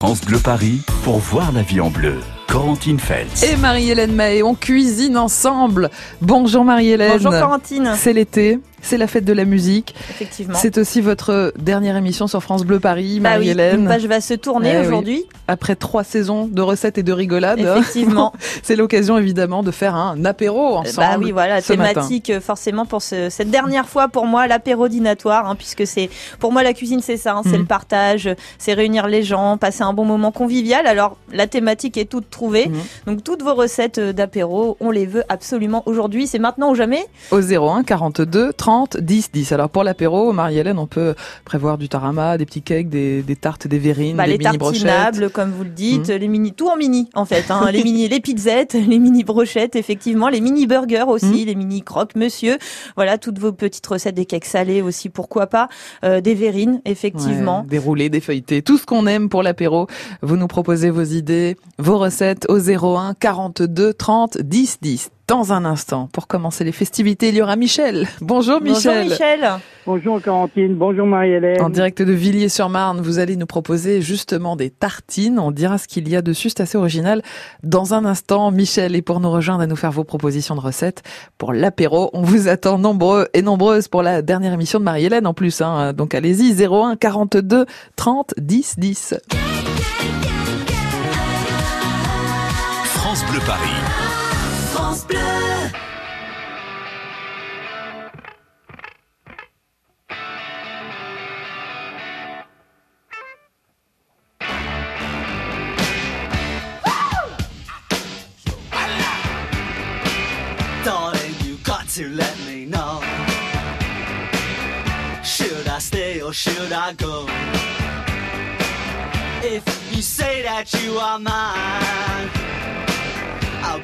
France Bleu Paris pour voir la vie en bleu. Corentine Feltz. Et Marie-Hélène Mahé, on cuisine ensemble. Bonjour Marie-Hélène. Bonjour Corentine. C'est l'été, c'est la fête de la musique. Effectivement. C'est aussi votre dernière émission sur France Bleu Paris, Bah oui, Marie-Hélène. une page va se tourner Eh oui. aujourd'hui. Après trois saisons de recettes et de rigolades, Effectivement. c'est l'occasion évidemment de faire un apéro ensemble. Bah oui, voilà, ce thématique euh, forcément pour ce- cette dernière fois pour moi l'apéro dînatoire, hein, puisque c'est pour moi la cuisine c'est ça, hein, c'est Mhm. le partage, c'est réunir les gens, passer un bon moment convivial. Alors la thématique est toute trouvée, Mhm. donc toutes vos recettes euh, d'apéro, on les veut absolument aujourd'hui, c'est maintenant ou jamais? Au 01 42 30 10 10. Alors pour l'apéro, Marie-Hélène, on peut prévoir du tarama, des petits cakes, des, des tartes, des verrines, Bah, des les mini brochettes. tartinables, comme vous le dites, Mhm. les mini, tout en mini en fait, hein, les mini, les pizzettes, les mini brochettes, effectivement, les mini burgers aussi, Mhm. les mini croque monsieur, voilà toutes vos petites recettes, des cakes salés aussi, pourquoi pas, euh, des verrines, effectivement. Ouais, des roulés, des feuilletés, tout ce qu'on aime pour l'apéro. Vous nous proposez vos idées, vos recettes au 01 42 30 10 10. Dans un instant, pour commencer les festivités, il y aura Michel. Bonjour Michel. Bonjour Michel. Bonjour Corentine, bonjour Marie-Hélène. En direct de Villiers-sur-Marne, vous allez nous proposer justement des tartines. On dira ce qu'il y a dessus, c'est assez original. Dans un instant, Michel est pour nous rejoindre et nous faire vos propositions de recettes pour l'apéro. On vous attend nombreux et nombreuses pour la dernière émission de Marie-Hélène en plus. Hein. Donc allez-y, 01 42 30 10 10. France Bleu Paris. Darling, you got to let me know. Should I stay or should I go? If you say that you are mine,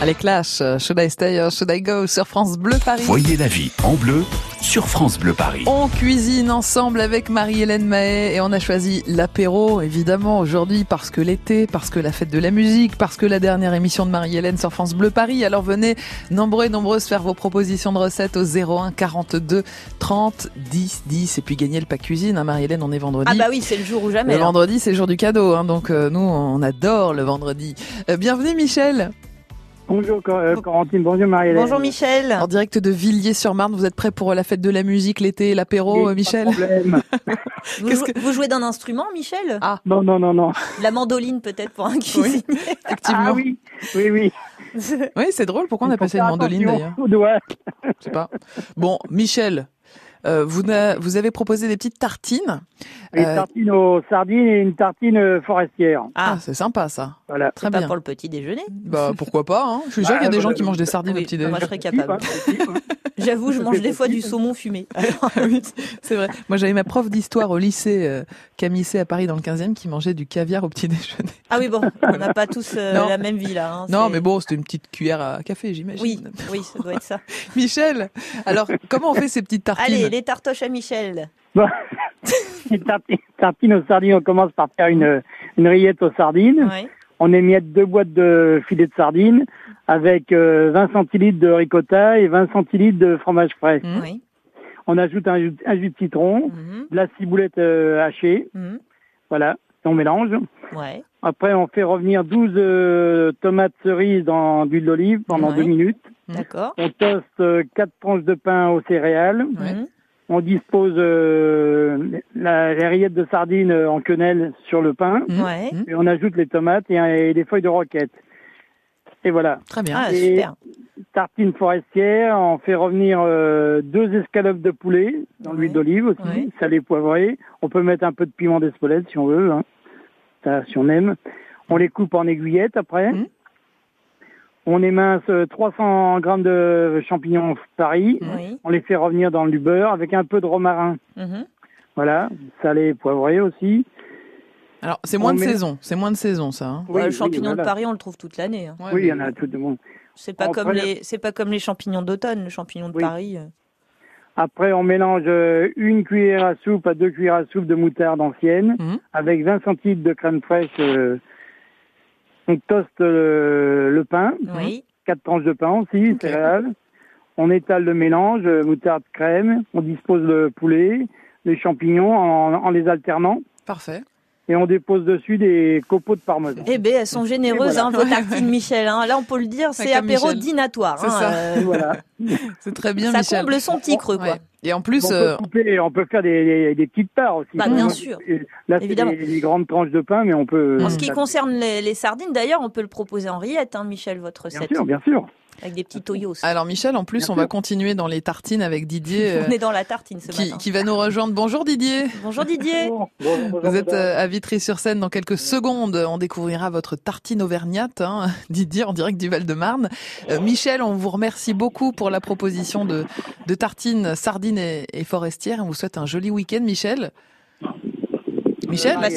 Allez, Clash, Should I Stay or Should I Go sur France Bleu Paris. Voyez la vie en bleu sur France Bleu Paris. On cuisine ensemble avec Marie-Hélène Mahé et on a choisi l'apéro, évidemment, aujourd'hui parce que l'été, parce que la fête de la musique, parce que la dernière émission de Marie-Hélène sur France Bleu Paris. Alors venez, nombreux et nombreuses, faire vos propositions de recettes au 01 42 30 10 10 et puis gagner le pack cuisine. Hein, Marie-Hélène, on est vendredi. Ah bah oui, c'est le jour ou jamais. Le là. vendredi, c'est le jour du cadeau, hein, donc euh, nous, on adore le vendredi. Euh, bienvenue Michel, Bonjour euh, Corentine, bonjour Marie-Hélène. Bonjour Michel. en direct de Villiers-sur-Marne. Vous êtes prêt pour la fête de la musique, l'été, l'apéro, Oui, Michel Pas de problème. Vous, jouez, vous jouez d'un instrument, Michel? Non, non, non, non. La mandoline peut-être pour un cuisinier. Effectivement. Ah oui, oui, oui. Oui, c'est drôle. Pourquoi on a passé une mandoline d'ailleurs? Je sais pas. Bon, Michel, euh, vous, vous avez proposé des petites tartines. Une Euh, tartine aux sardines et une tartine euh, forestière. Ah, Ah, c'est sympa ça. Voilà. Très pas bien. pour le petit déjeuner. Bah pourquoi pas hein Je suis sûr Bah, qu'il y a des gens qui mangent des sardines oui, au petit moi, déjeuner. je serais capable. J'avoue, je mange des fois du saumon fumé. oui, c'est vrai. Moi j'avais ma prof d'histoire au lycée euh, Camille C à Paris dans le 15e qui mangeait du caviar au petit déjeuner. Ah oui, bon, on n'a pas tous euh, la même vie là. hein, Non, mais bon, c'était une petite cuillère à café, j'imagine. Oui, oui, ça doit être ça. Michel, alors comment on fait ces petites tartines? Allez, les tartoches à Michel. Bon. Une tartine, tartine aux sardines, on commence par faire une, une rillette aux sardines. Ouais. On émiette deux boîtes de filets de sardines avec euh, 20 centilitres de ricotta et 20 centilitres de fromage frais. Mhm. Oui. On ajoute un, jus- un jus de citron, Mhm, de la ciboulette euh, hachée, mhm. voilà, on mélange. Ouais. Après, on fait revenir 12 euh, tomates cerises dans d'huile d'olive pendant Ouais. deux minutes. D'accord. On toste euh, quatre tranches de pain aux céréales. On dispose euh, la, les rillettes de sardines euh, en quenelle sur le pain. Ouais. Mhm. Et on ajoute les tomates et, et les feuilles de roquette. Et voilà. Très bien. Ah, Et- super. Tartine forestière, on fait revenir euh, deux escalopes de poulet dans l'huile d'olive aussi, Ouais. salé poivré. On peut mettre un peu de piment d'Espelette si on veut, hein. Ça, si on aime. On les coupe en aiguillettes après. Mhm. On émince euh, 300 grammes de champignons Paris. Oui. On les fait revenir dans du beurre avec un peu de romarin. Mhm. Voilà, salé poivré aussi. Alors c'est moins on de met- saison, c'est moins de saison ça. hein. Ouais, Oui, le oui, champignon de. Paris, on le trouve toute l'année. hein. Ouais, Oui, il y en a tout le monde. C'est pas Après, comme les, c'est pas comme les champignons d'automne. Le champignon de Oui. Paris. euh. Après, on mélange euh, une cuillère à soupe à deux cuillères à soupe de moutarde ancienne Mhm. avec 20 centilitres de crème fraîche. euh, on toste le, le pain, Oui. quatre tranches de pain aussi, céréales. On étale le mélange, euh, moutarde, crème. On dispose le poulet, les champignons en, en les alternant. Parfait. Et on dépose dessus des copeaux de parmesan. Eh ben, elles sont généreuses, voilà. hein, vos tartines, Michel. hein. Là, on peut le dire, c'est apéro Michel. dînatoire. C'est hein, ça. euh, Et voilà. C'est très bien ça Michel. comble son petit creux, quoi. Ouais. Et en plus, on, euh, peut couper, on peut faire des, des- des petites parts aussi. Bah, bien sûr. Là, c'est Évidemment. des, des grandes tranches de pain, mais on peut. En ce qui ça- concerne les, les sardines, d'ailleurs, on peut le proposer en rillette, hein, Michel, votre Bien recette. sûr, bien sûr. Avec des petits toyos. alors Michel, en plus, Bien on va continuer dans les tartines avec Didier euh, On est dans la tartine ce qui, matin. qui va nous rejoindre. Bonjour Didier. Bonjour Didier. Bonjour, bonjour, Vous êtes madame. euh, à Vitry-sur-Seine dans quelques secondes. On découvrira votre tartine auvergnate, hein, Didier, en direct du Val-de-Marne. Euh, Michel, on vous remercie beaucoup pour la proposition de, de tartines, sardines et, et forestières. On vous souhaite un joli week-end, Michel. Michel, bah.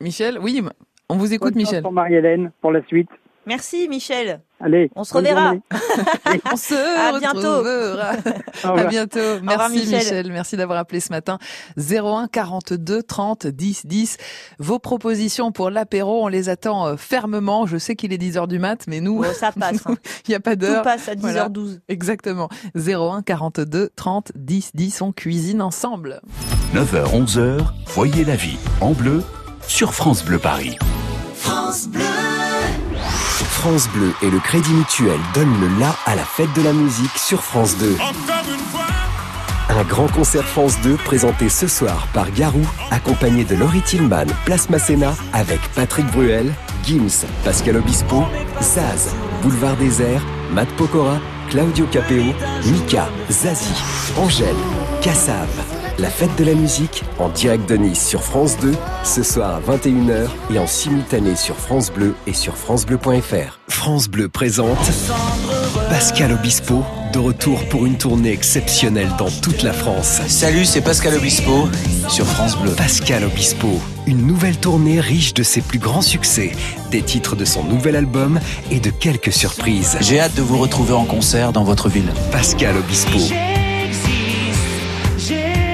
Michel, oui, on vous écoute, Bonne Michel. Pour Marie-Hélène, pour la suite. Merci Michel. Allez. On se reverra. On se À bientôt. retrouvera. À bientôt. revoir, Merci Michel. Michel. Merci d'avoir appelé ce matin. 01 42 30 10 10. Vos propositions pour l'apéro, on les attend euh, fermement. Je sais qu'il est 10 heures du mat, mais nous, Bon, ça passe. hein. il n'y a pas Tout d'heure. passe à 10h12. Voilà. Exactement. 01 42 30 10 10. On cuisine ensemble. 9h, 11h, voyez la vie en bleu sur France Bleu Paris. France Bleu et le Crédit Mutuel donnent le la à la fête de la musique sur France 2. Un grand concert France 2 présenté ce soir par Garou, accompagné de Laurie Tillman, Place Masséna, avec Patrick Bruel, Gims, Pascal Obispo, Zaz, Boulevard Désert, Matt Pokora, Claudio Capeo, Mika, Zazie, Angèle, Cassav. La fête de la musique en direct de Nice sur France 2, ce soir à 21h et en simultané sur France Bleu et sur francebleu.fr. France Bleu présente Pascal Obispo, de retour pour une tournée exceptionnelle dans toute la France. Salut, c'est Pascal Obispo sur France Bleu. Pascal Obispo, une nouvelle tournée riche de ses plus grands succès, des titres de son nouvel album et de quelques surprises. J'ai hâte de vous retrouver en concert dans votre ville. Pascal Obispo,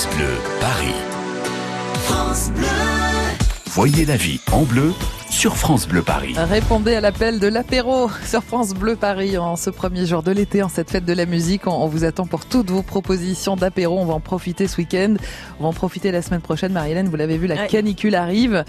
France Bleu, Paris. Voyez la vie en bleu sur France Bleu Paris. Répondez à l'appel de l'apéro sur France Bleu Paris en ce premier jour de l'été, en cette fête de la musique. On, vous attend pour toutes vos propositions d'apéro. On va en profiter ce week-end. On va en profiter la semaine prochaine. Marie-Hélène, vous l'avez vu, la canicule arrive.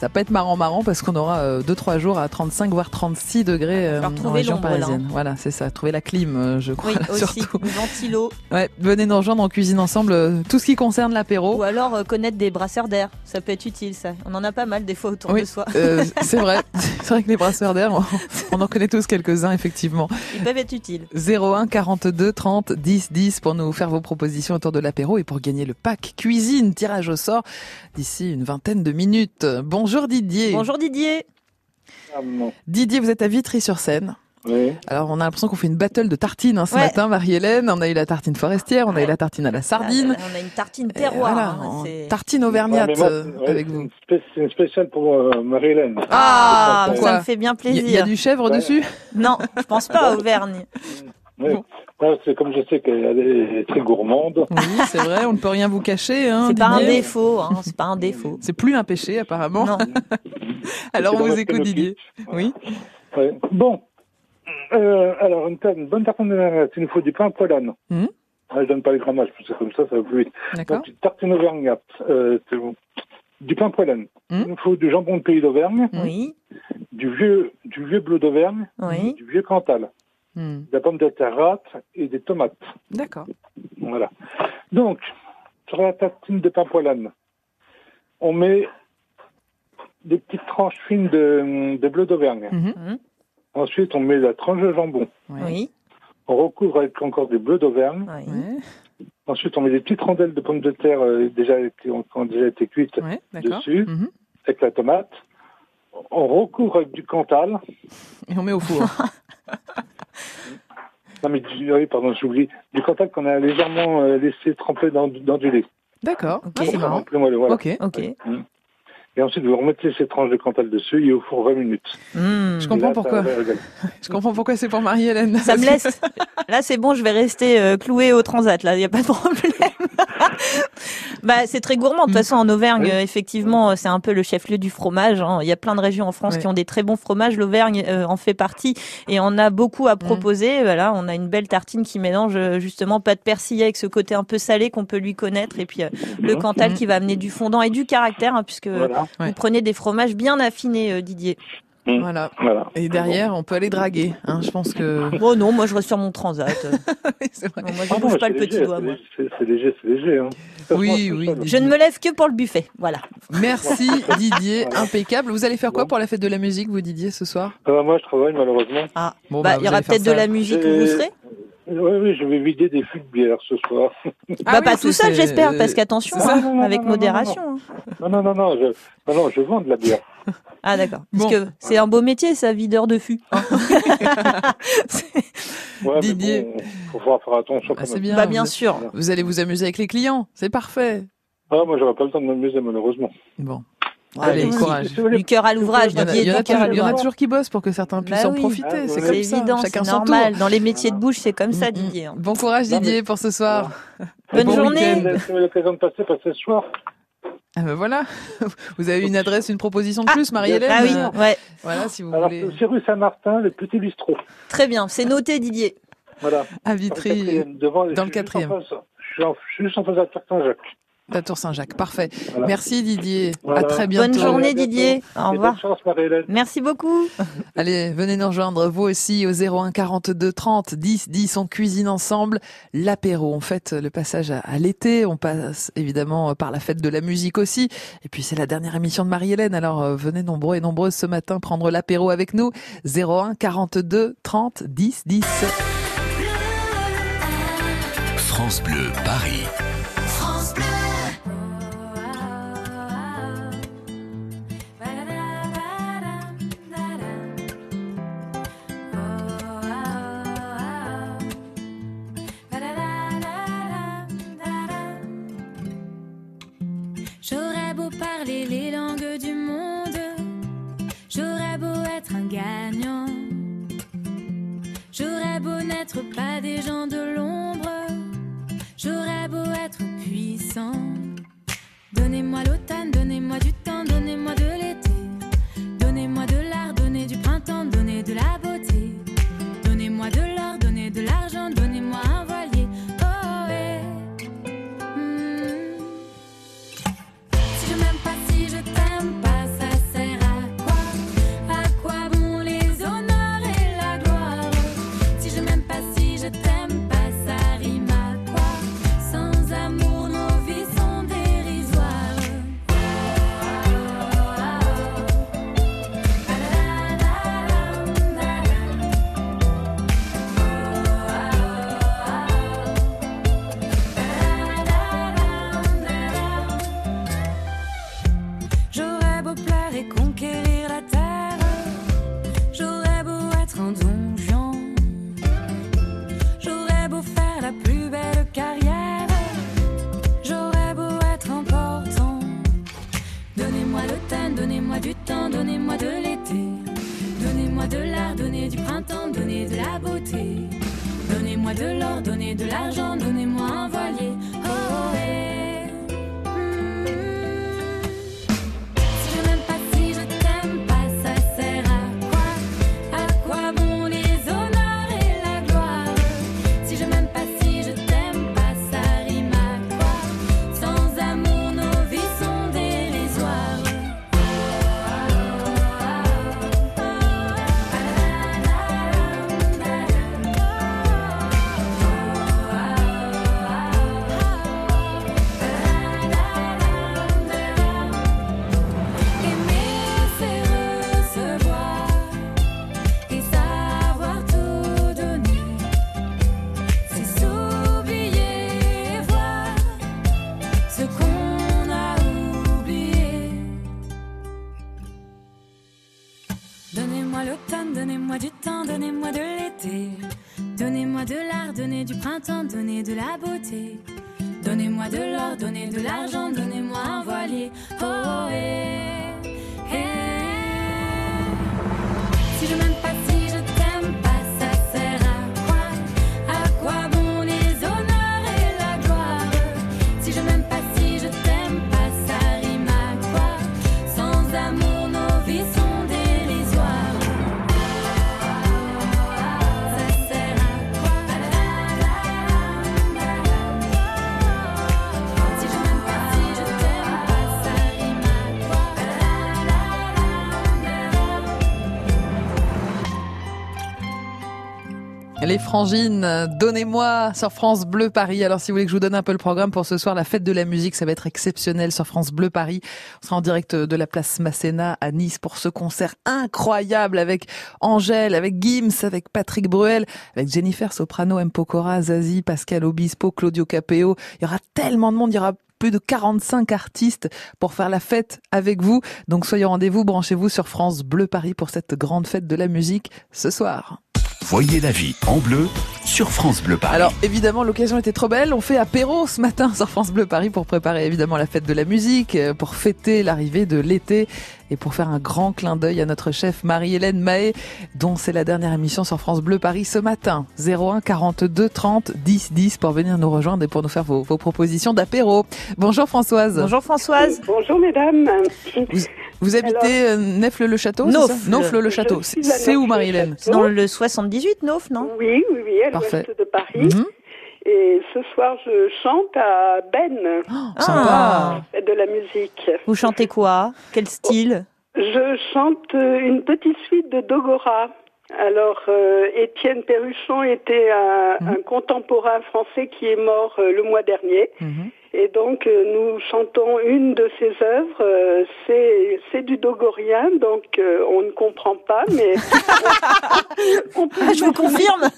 Ça peut être marrant marrant parce qu'on aura 2-3 jours à 35 voire 36 degrés euh, falloir en région là, parisienne. Voilà, c'est ça. Trouver la clim, euh, je crois. Oui, là, aussi. surtout. Ventilo. Ouais, venez nous rejoindre en cuisine ensemble. euh, Tout ce qui concerne l'apéro. Ou alors euh, connaître des brasseurs d'air. Ça peut être utile, ça. On en a pas mal des fois autour Oui, de soi. euh, c'est vrai. C'est vrai que les brasseurs d'air, on, on en connaît tous quelques-uns, effectivement. Ils peuvent être utiles. 01 42 30 10 10 pour nous faire vos propositions autour de l'apéro et pour gagner le pack cuisine tirage au sort d'ici une vingtaine de minutes. Bonjour Didier. Bonjour Didier. Ah, non. Didier, vous êtes à Vitry-sur-Seine. Oui. Alors on a l'impression qu'on fait une battle de tartines hein, ce Ouais. matin, Marie-Hélène. On a eu la tartine forestière, on a eu la tartine à la sardine. Ah, On a une tartine terroir. voilà, hein, c'est- tartine auvergnate euh, ouais, avec c'est vous. C'est une spéciale pour euh, Marie-Hélène. Ah, ça me fait bien Il y, y a plaisir. du chèvre Ouais. dessus Non, je pense pas à Auvergne. Oui. Ouais, c'est comme je sais qu'elle est très gourmande. Oui, c'est vrai, on ne peut rien vous cacher. Hein, C'est pas un défaut, hein, c'est pas un défaut. C'est plus un péché apparemment. Non. Alors on vous écoute. Didier. Oui. Ouais. Bon. Euh, alors, une, bonne tartine de il nous faut du pain poilane. Mhm. Ah, je donne pas les grammages, parce que comme ça, ça va plus vite. D'accord. Donc, une tartine auvergnate, euh, c'est bon. du pain poilane. Mhm. Il nous faut du jambon de pays d'Auvergne, Oui, du vieux, du vieux bleu d'Auvergne, oui. du vieux Cantal, Hmm. de la pomme de terre rate et des tomates. D'accord. Voilà. Donc, sur la tartine de pain poilane, on met des petites tranches fines de, de bleu d'Auvergne. Mhm. Ensuite, on met la tranche de jambon. Oui, On recouvre avec encore des bleus d'Auvergne. oui. Ensuite, on met des petites rondelles de pommes de terre euh, déjà qui ont, qui ont déjà été cuites dessus, avec la tomate. On recouvre avec du Cantal. Et on met au four. Non, mais du, oui, pardon, j'oublie. Du Cantal qu'on a légèrement euh, laissé tremper dans, dans du lait. D'accord. Ok. Ah, c'est marrant. Voilà. Ok. Ok. Et ensuite, vous remettez ces tranches de Cantal dessus et au four 20 minutes. Hmm. Je comprends là, pourquoi. Je comprends pourquoi c'est pour Marie-Hélène. Ça me laisse. Là, c'est bon, je vais rester euh, cloué au transat. Là, il y a pas de problème. bah, c'est très gourmand. De toute façon, en Auvergne, Oui. euh, effectivement, c'est un peu le chef-lieu du fromage. hein. Il y a plein de régions en France qui ont des très bons fromages. L'Auvergne euh, en fait partie, et on a beaucoup à proposer. Voilà, on a une belle tartine qui mélange euh, justement pas de persillé avec ce côté un peu salé qu'on peut lui connaître, et puis euh, le Cantal Mhm. qui va amener du fondant et du caractère, hein, puisque Voilà. Ouais. vous prenez des fromages bien affinés, euh, Didier. Voilà. voilà. Et derrière, on peut aller draguer. Hein, je pense que. Oh non, moi je reste sur mon transat. Oui, c'est vrai. Non, moi je Ah non, bouge pas le petit doigt. c'est moi. léger, C'est c'est léger, c'est léger. Hein. Oui, oui. Je ne me lève que pour le buffet. Voilà. Merci Didier, impeccable. Vous allez faire quoi pour la fête de la musique, vous Didier, ce soir? Euh, moi, je travaille malheureusement. Ah, Bon, bah, bah, il y aura peut-être de la musique où vous Euh, serez? Oui, oui, je vais vider des fûts de bière ce soir. Ah bah, oui, pas tout seul, j'espère, parce qu'attention, c'est ça. hein, Non, non, avec non, non, modération. hein. Non, non, non, non, je, non, non, je vends de la bière. Ah, d'accord. Parce que c'est un beau métier, ça, videur de fût. Ouais, Didier. Bon, faut faire attention Ah, c'est bien. bah, bien vous, sûr. vous allez vous amuser avec les clients. C'est parfait. Ah, moi, j'aurais pas le temps de m'amuser, malheureusement. Bon. Allez, Allez, courage. Du cœur à l'ouvrage, Il il y en a du cœur toujours, à il y en a toujours qui bossent pour que certains puissent Bah en oui. profiter. Ah, c'est ça. évident, c'est normal. Dans les métiers de bouche, c'est comme ça, Mm, mm. Didier. Bon courage Didier pour ce soir. Bonne Bon journée. week-end. Si vous avez l'occasion de passer, passez ce soir. Ah ben voilà. Vous avez une adresse, une proposition de plus, Marie-Hélène. Ah oui, Euh, ouais. Voilà, si vous Alors, voulez. c'est rue Saint-Martin, le petit bistrot. Très bien. C'est noté, Didier. Voilà. À Dans le Vitry. quatrième, devant, dans je le suis juste quatrième. en face- Je suis, juste en face de Saint-Jacques. La Tour Saint-Jacques, parfait. Voilà. Merci Didier. Voilà. À très bientôt. Bonne journée. Didier. Au revoir. chance. Merci beaucoup. Allez, venez nous rejoindre, vous aussi, au 01 42 30 10 10. On cuisine ensemble l'apéro. On fête le passage à, à l'été. On passe évidemment par la fête de la musique aussi. Et puis, c'est la dernière émission de Marie-Hélène. Alors, euh, venez nombreux et nombreuses ce matin prendre l'apéro avec nous. 01 42 30 10 10. France Bleu Paris. J'aurais beau n'être pas des gens de l'ombre, j'aurais beau être puissant. Donnez-moi l'automne, donnez-moi du temps, donnez-moi de donnez de donnez de la beauté. Donnez-moi de l'or, donnez de l'argent, donnez-moi un voilier. Oh, eh, eh. Les frangines, donnez-moi sur France Bleu Paris. Alors si vous voulez que je vous donne un peu le programme pour ce soir, la fête de la musique, ça va être exceptionnel sur France Bleu Paris. On sera en direct de la place Masséna à Nice pour ce concert incroyable avec Angèle, avec Gims, avec Patrick Bruel, avec Jennifer Soprano, M. Pokora, Zazie, Pascal Obispo, Claudio Capeo. Il y aura tellement de monde, il y aura plus de 45 artistes pour faire la fête avec vous. Donc soyez au rendez-vous, branchez-vous sur France Bleu Paris pour cette grande fête de la musique ce soir. Voyez la vie en bleu sur France Bleu Paris. Alors évidemment l'occasion était trop belle, on fait apéro ce matin sur France Bleu Paris pour préparer évidemment la fête de la musique, euh, pour fêter l'arrivée de l'été et pour faire un grand clin d'œil à notre chef Marie-Hélène Mahé dont c'est la dernière émission sur France Bleu Paris ce matin. 01 42 30 10 10 pour venir nous rejoindre et pour nous faire vos, vos propositions d'apéro. Bonjour Françoise. Bonjour Françoise. Bonjour mesdames. Vous habitez euh, Nefle-le-Château suis C'est où. Marie-Hélène? C'est dans le 78, Nauf, non? Oui, oui, oui, à l'ouest de Paris. Mhm. Et ce soir, je chante à Ben, Ah. de la musique. Vous chantez quoi? Quel style? Je chante euh, une petite suite de Dogora. Alors, euh, Étienne Perruchon était un, Mhm. un contemporain français qui est mort euh, le mois dernier. Mhm. Et donc, euh, nous chantons une de ses œuvres. euh, c'est, du dogorien, donc euh, on ne comprend pas, mais on, peut Ah, je vous confirme.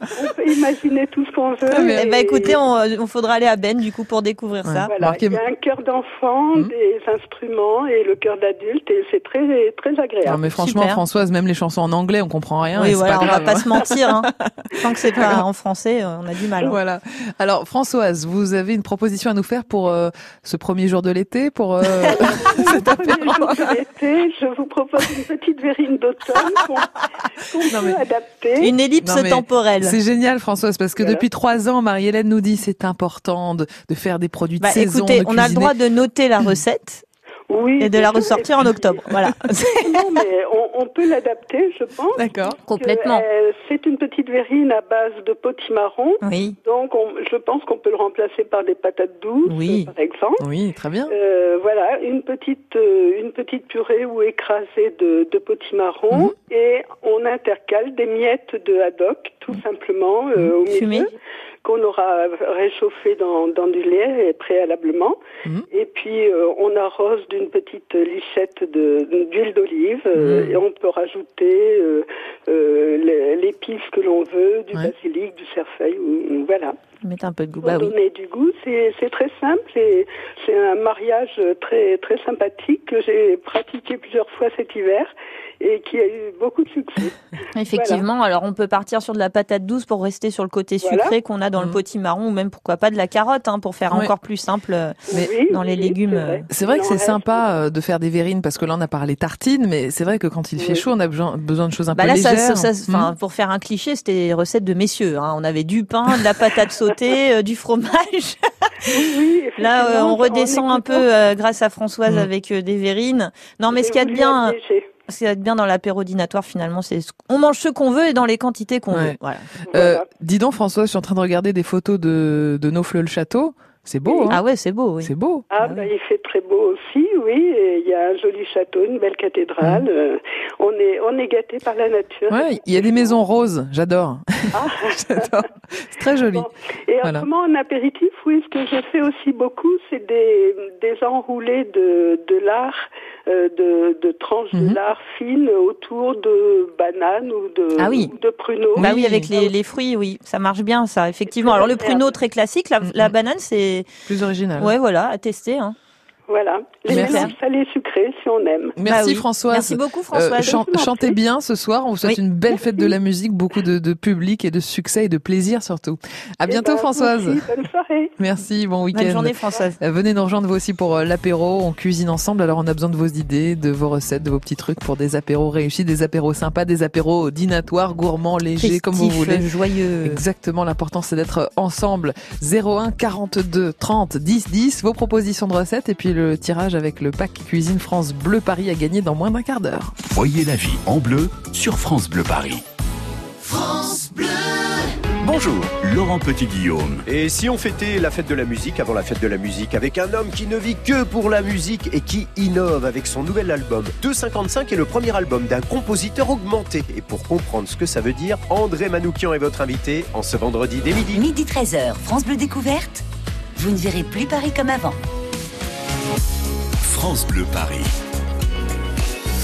On peut imaginer tout ce qu'on veut. Eh ben, et- écoutez, on, on faudra aller à Ben du coup pour découvrir ça. voilà, Marquez- il y a un chœur d'enfant, Hmm. des instruments et le chœur d'adulte, et c'est très très agréable. Non mais franchement Super. Françoise, même les chansons en anglais, on comprend rien. Oui, voilà, pas on va grave, pas hein. se mentir. Hein. Tant que c'est pas en français, on a du mal. hein. Voilà. Alors Françoise, vous avez une proposition à nous faire pour euh, ce premier jour de l'été, pour euh, cet Premier apéro jour de l'été, je vous propose une petite verrine d'automne qu'on peut mais- adapter. Une ellipse Non, mais temporelle. C'est génial Françoise parce que Voilà. depuis trois ans, Marie-Hélène nous dit c'est important de, de faire des produits de Bah, saison. écoutez, de on a le droit de noter la recette Oui, et de la ressortir en octobre. Voilà. Non, mais on, on peut l'adapter, je pense. D'accord. Complètement. Euh, c'est une petite verrine à base de potimarron. Oui. Donc, on- je pense qu'on peut le remplacer par des patates douces, Oui. par exemple. Oui, très bien. Euh, voilà, une petite euh, une petite purée ou écrasée de, de potimarron Mhm. et on intercale des miettes de haddock tout simplement euh, au Fumées. milieu qu'on aura réchauffé dans, dans du lait préalablement Mhm. et puis euh, on arrose d'une petite lichette de d'huile d'olive euh, Mhm. et on peut rajouter euh, euh, l'épice que l'on veut, du Ouais. basilic, du cerfeuil voilà Mettre un peu de goût. pour Bah oui. donner du goût. C'est c'est très simple c'est un mariage très très sympathique que j'ai pratiqué plusieurs fois cet hiver et qui a eu beaucoup de succès. Effectivement, alors on peut partir sur de la patate douce pour rester sur le côté sucré Voilà. qu'on a dans le Mhm. potimarron ou même pourquoi pas de la carotte hein, pour faire encore plus simple. euh, Mais Oui, dans les oui, légumes, c'est vrai. Vrai que c'est sympa euh, de faire des verrines parce que là on a parlé tartines, mais c'est vrai que quand il fait chaud, on a besoin, besoin de choses un Bah peu là, légères. ça, ça- enfin, Hmm. pour faire un cliché, c'était des recettes de messieurs. Hein. On avait du pain, de la patate sautée, euh, du fromage. Oui, Là, euh, on redescend en un peu euh, grâce à Françoise Mm. avec euh, des verrines. Non, mais ce qu'il y a de bien, ce qu'il y a de bien dans l'apéro dînatoire, finalement, c'est ce- on mange ce qu'on veut et dans les quantités qu'on Ouais. veut. Voilà. Euh, Voilà. dis donc François, je suis en train de regarder des photos de, de Nofleux le château. C'est beau, hein Ah ouais, c'est beau. Oui. C'est beau. Ah, Ah bah, oui. il fait très beau aussi, oui. Il y a un joli château, une belle cathédrale. euh, on est on est gâté par la nature. Ouais, il y a des maisons roses, j'adore. Ah. j'adore. C'est très joli. Bon. Et Voilà. en apéritif, oui, ce que je fais aussi beaucoup, c'est des, des enroulés de, de lard, de, de tranches Mhm. de lard fines autour de bananes ou de, Ah oui. ou de pruneaux. Bah oui, avec les, les fruits, oui, ça marche bien, ça, effectivement. Alors le pruneau très classique, la, Mm, la banane, c'est Plus original. ouais, voilà, à tester. Hein. Voilà. Les Merci. mélanges salés sucrés, si on aime. Merci Bah oui. Françoise. Merci beaucoup, Euh, Françoise. chan- en chantez bien ce soir. On vous souhaite Oui. une belle fête de la musique, beaucoup de, de public et de succès et de plaisir surtout. À Eh bientôt ben, vous Françoise. aussi, bonne soirée. Merci, bon week-end. Bonne journée, Françoise. Euh, Venez nous rejoindre vous aussi pour euh, l'apéro. On cuisine ensemble. Alors on a besoin de vos idées, de vos recettes, de vos petits trucs pour des apéros réussis, des apéros sympas, des apéros dînatoires, gourmands, légers, comme vous voulez. joyeux. Exactement, l'important c'est d'être ensemble. 01 42 30 10 10, vos propositions de recettes et puis le tirage avec le pack Cuisine France Bleu Paris à gagner dans moins d'un quart d'heure. Voyez la vie en bleu sur France Bleu Paris. Bonjour, Laurent Petit-Guillaume. Et si on fêtait la fête de la musique avant la fête de la musique avec un homme qui ne vit que pour la musique et qui innove avec son nouvel album 255 est le premier album d'un compositeur augmenté. Et pour comprendre ce que ça veut dire, André Manoukian est votre invité en ce vendredi dès midi. Midi 13h, France Bleu Découverte. Vous ne verrez plus Paris comme avant. France Bleu Paris.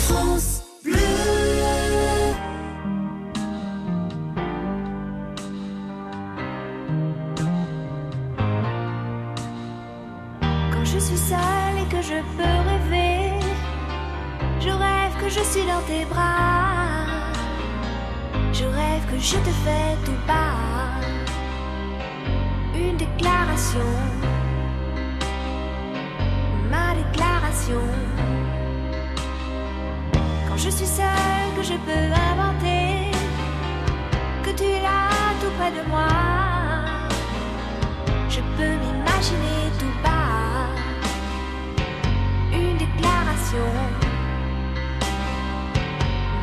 France Bleu. Quand je suis seule et que je peux rêver, je rêve que je suis dans tes bras. Je rêve que je te fais tout bas. Une déclaration, Quand je suis seule, que je peux inventer, que tu es là tout près de moi. Je peux m'imaginer tout bas une déclaration,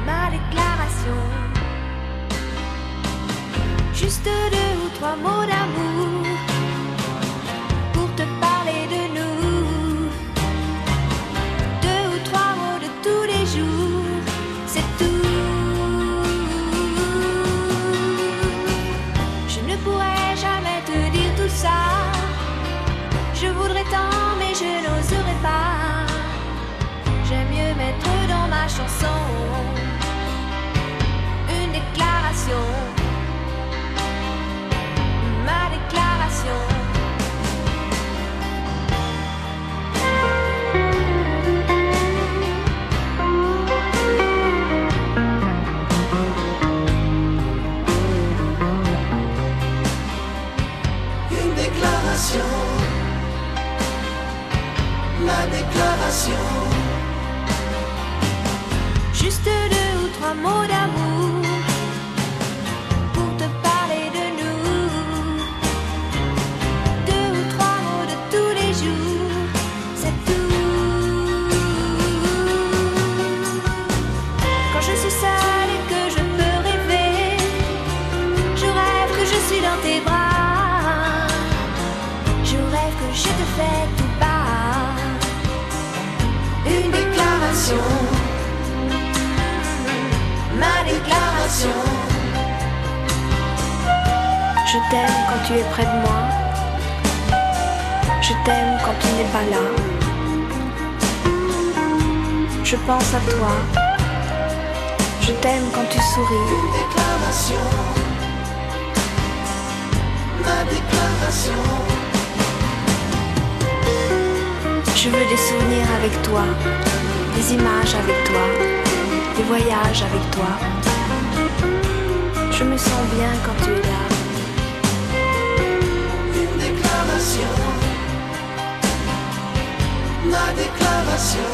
ma déclaration. Juste deux ou trois mots d'amour Je voudrais tant, mais je n'oserais pas. J'aime mieux mettre dans ma chanson une déclaration. Juste deux ou trois mots d'amour pour te parler de nous. Deux ou trois mots de tous les jours, c'est tout. Quand je suis seule et que je peux rêver, je rêve que je suis dans tes bras. Déclaration. Ma déclaration. Je t'aime quand tu es près de moi. Je t'aime quand tu n'es pas là. Je pense à toi. Je t'aime quand tu souris. Déclaration. Ma déclaration. Je veux des souvenirs avec toi, des images avec toi, des voyages avec toi. Je me sens bien quand tu es là. Une déclaration. Ma déclaration.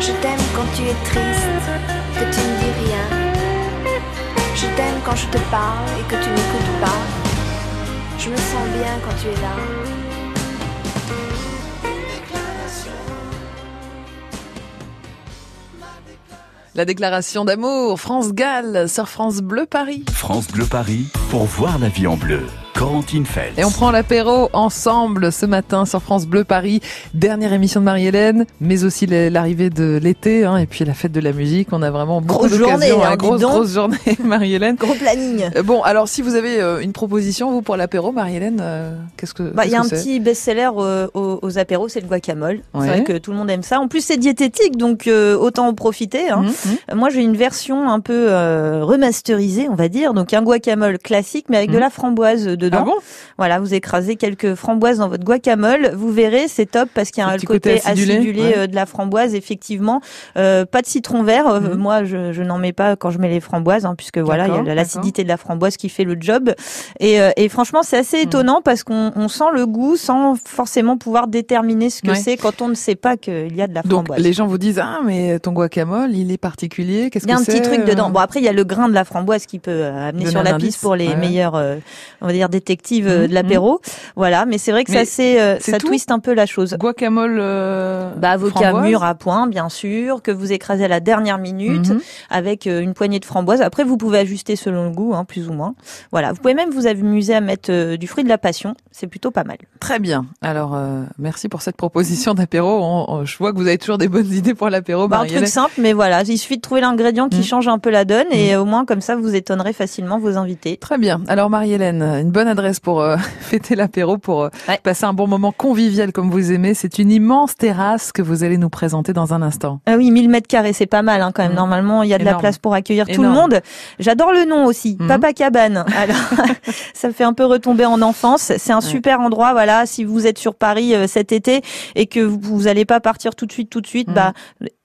Je t'aime quand tu es triste, que tu ne dis rien. Je t'aime quand je te parle et que tu n'écoutes pas. Je me sens bien quand tu es là. La déclaration d'amour, France Gall sur France Bleu Paris. France Bleu Paris pour voir la vie en bleu. Corentine Feltz. Et on prend l'apéro ensemble ce matin sur France Bleu Paris. Dernière émission de Marie-Hélène, mais aussi l'arrivée de l'été hein, et puis la fête de la musique. On a vraiment beaucoup Grosse journée, d'occasions. hein, hein, grosse, grosse journée, Marie-Hélène. Gros planning. Euh, Bon, alors si vous avez euh, une proposition, vous, pour l'apéro, Marie-Hélène, euh, qu'est-ce que Bah, il y a un petit best-seller euh, aux, aux apéros, c'est le guacamole. Ouais. C'est vrai que tout le monde aime ça. En plus, c'est diététique, donc euh, autant en profiter. Hein. Mhm, Euh, Moi, j'ai une version un peu euh, remasterisée, on va dire. Donc un guacamole classique, mais avec de Mhm. la framboise dedans. Ah bon Voilà, vous écrasez quelques framboises dans votre guacamole. Vous verrez, c'est top parce qu'il y a le petit côté, côté acidulé, acidulé, ouais. euh, de la framboise, effectivement. Euh, pas de citron vert. Euh, Mhm. Moi, je, je n'en mets pas quand je mets les framboises, hein, puisque voilà, il y a l'acidité de la framboise qui fait le job. Et, euh, et franchement, c'est assez étonnant parce qu'on on sent le goût sans forcément pouvoir déterminer ce que Ouais. c'est quand on ne sait pas qu'il y a de la Donc framboise. les gens vous disent ah mais ton guacamole il est particulier qu'est-ce Il y a que un c'est petit truc dedans. Bon après il y a le grain de la framboise qui peut amener Donner sur la piste pour les ouais. meilleurs, euh, on va dire détectives euh, Mhm, de l'apéro. Voilà, mais c'est vrai que Mais ça c'est euh, c'est ça tout twiste un peu la chose. guacamole euh, Bah avocat mûr à point bien sûr que vous écrasez à la dernière minute Mhm. avec euh, une poignée de framboise. Après vous pouvez ajuster selon le goût, hein, plus ou moins. Voilà, vous pouvez même vous amuser à mettre du fruit de la passion, c'est plutôt pas mal. Très bien. Alors, euh, merci pour cette proposition d'apéro. On- on- je vois que vous avez toujours des bonnes idées pour l'apéro, Bah, un truc simple, mais voilà, il suffit de trouver l'ingrédient qui change un peu la donne et au moins comme ça vous étonnerez facilement vos invités. Très bien. Alors, Marie-Hélène, une bonne adresse pour euh, fêter l'apéro, pour euh, Ouais. passer un bon moment convivial comme vous aimez. C'est une immense terrasse que vous allez nous présenter dans un instant. Ah oui, 1000 mètres carrés, c'est pas mal hein, quand même. Mhm. Normalement, il y a de la place pour accueillir tout le monde. J'adore le nom aussi, Mhm. Papa Cabane. Alors, ça me fait un peu retomber en enfance. C'est un super endroit, voilà. Si vous êtes sur Paris euh, cet été et que vous, vous allez pas partir tout de suite, tout de suite, Mhm. bah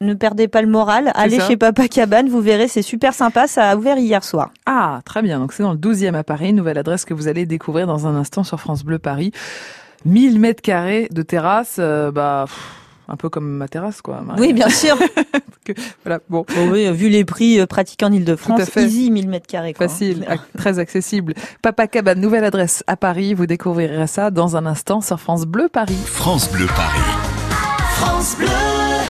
ne perdez pas le moral. Allez ça. chez Papa Cabane, vous verrez, c'est super sympa. Ça a ouvert hier soir. Ah, très bien. Donc, c'est dans le 12e à Paris. Nouvelle adresse que vous allez découvrir dans un instant sur France Bleu Paris. 1000 mètres carrés de terrasse, euh, bah, pff, un peu comme ma terrasse, quoi. Marie. Oui, bien sûr. Voilà, bon. Bon, oui, vu les prix euh, pratiques en Ile-de-France, easy 1000 mètres carrés. quoi. Facile, ac- très accessible. Papa Cabane, nouvelle adresse à Paris. Vous découvrirez ça dans un instant sur France Bleu Paris. France Bleu Paris. France Bleu.